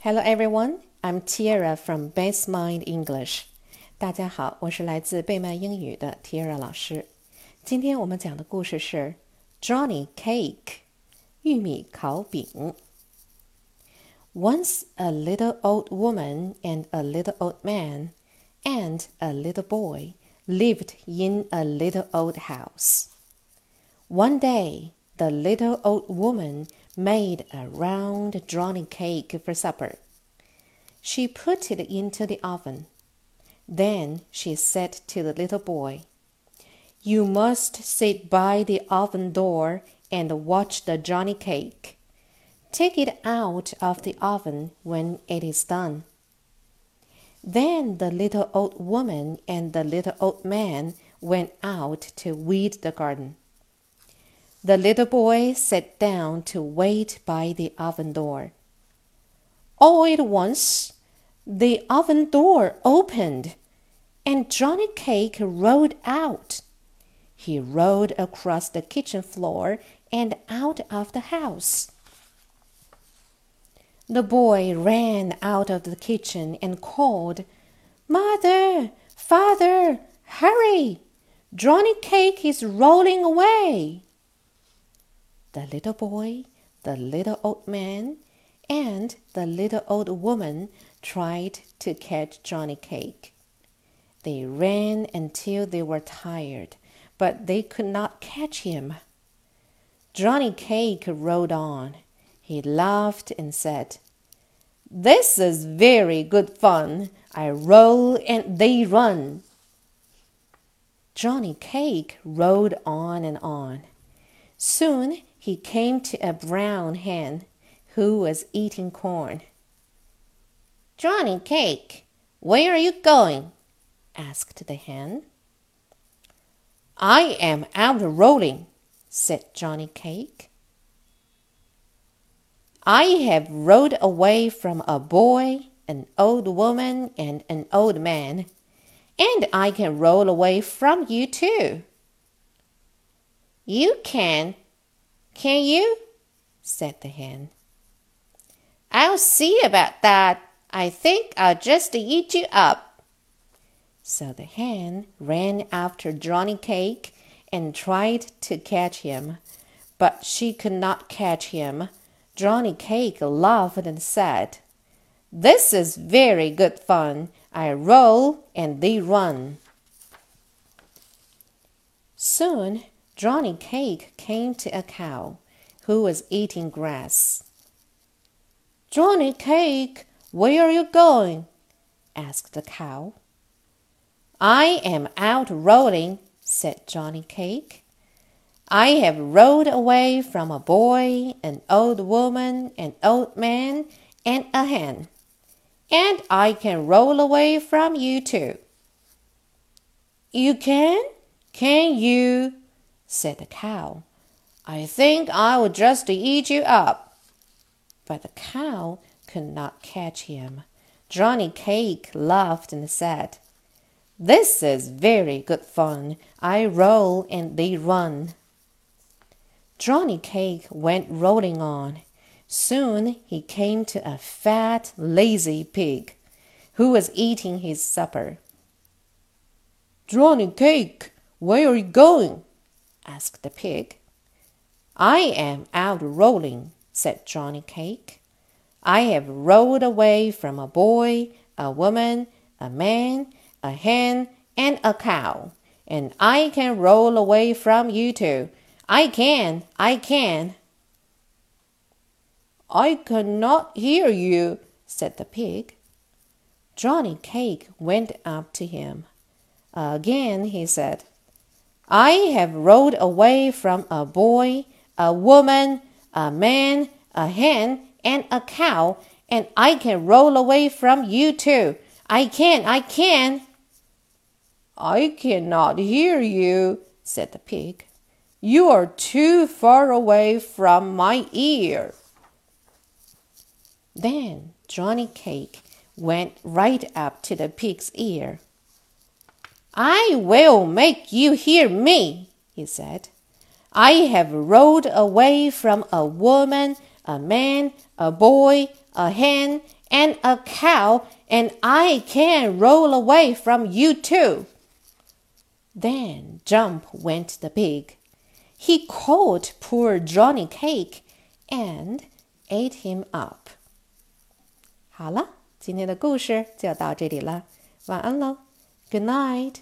Hello everyone, I'm Tiara from Base Mind English. 大家好，我是来自贝曼英语的 Tiara 老师。今天我们讲的故事是 Johnny Cake，玉米烤饼。Once a little old woman and a little old man and a little boy lived in a little old house. One day, the little old woman made a round Johnny cake for supper. She put it into the oven. Then she said to the little boy, You must sit by the oven door and watch the Johnny cake. Take it out of the oven when it is done. Then the little old woman and the little old man went out to weed the garden. The little boy sat down to wait by the oven door. All at once, the oven door opened, and Johnny Cake rolled out. He rolled across the kitchen floor and out of the house. The boy ran out of the kitchen and called, Mother, Father, hurry! Johnny Cake is rolling away the little boy, the little old man, and the little old woman tried to catch Johnny Cake. They ran until they were tired, but they could not catch him. Johnny Cake rode on. He laughed and said, This is very good fun. I roll and they run. Johnny Cake rode on and on. Soon he came to a brown hen who was eating corn. Johnny Cake, where are you going? asked the hen. I am out rolling, said Johnny Cake. I have rode away from a boy, an old woman, and an old man, and I can roll away from you too. You can, can you? said the hen. I'll see about that. I think I'll just eat you up. So the hen ran after Johnny Cake and tried to catch him, but she could not catch him. Johnny Cake laughed and said, This is very good fun. I roll and they run. Soon Johnny Cake came to a cow who was eating grass. Johnny Cake, where are you going? asked the cow. I am out rolling, said Johnny Cake. I have rolled away from a boy, an old woman, an old man, and a hen. And I can roll away from you too. You can? Can you? Said the cow. I think I will just eat you up. But the cow could not catch him. Johnny Cake laughed and said, This is very good fun. I roll and they run. Johnny Cake went rolling on. Soon he came to a fat, lazy pig who was eating his supper. Johnny Cake, where are you going? Asked the pig. I am out rolling, said Johnny Cake. I have rolled away from a boy, a woman, a man, a hen, and a cow, and I can roll away from you too. I can, I can. I cannot hear you, said the pig. Johnny Cake went up to him. Again he said, I have rolled away from a boy, a woman, a man, a hen, and a cow, and I can roll away from you too. I can, I can. I cannot hear you, said the pig. You are too far away from my ear. Then Johnny Cake went right up to the pig's ear. I will make you hear me, he said. I have rolled away from a woman, a man, a boy, a hen, and a cow, and I can roll away from you too. Then jump went the pig. He caught poor Johnny Cake and ate him up. 好了，今天的故事就到这里了，晚安喽，Good night。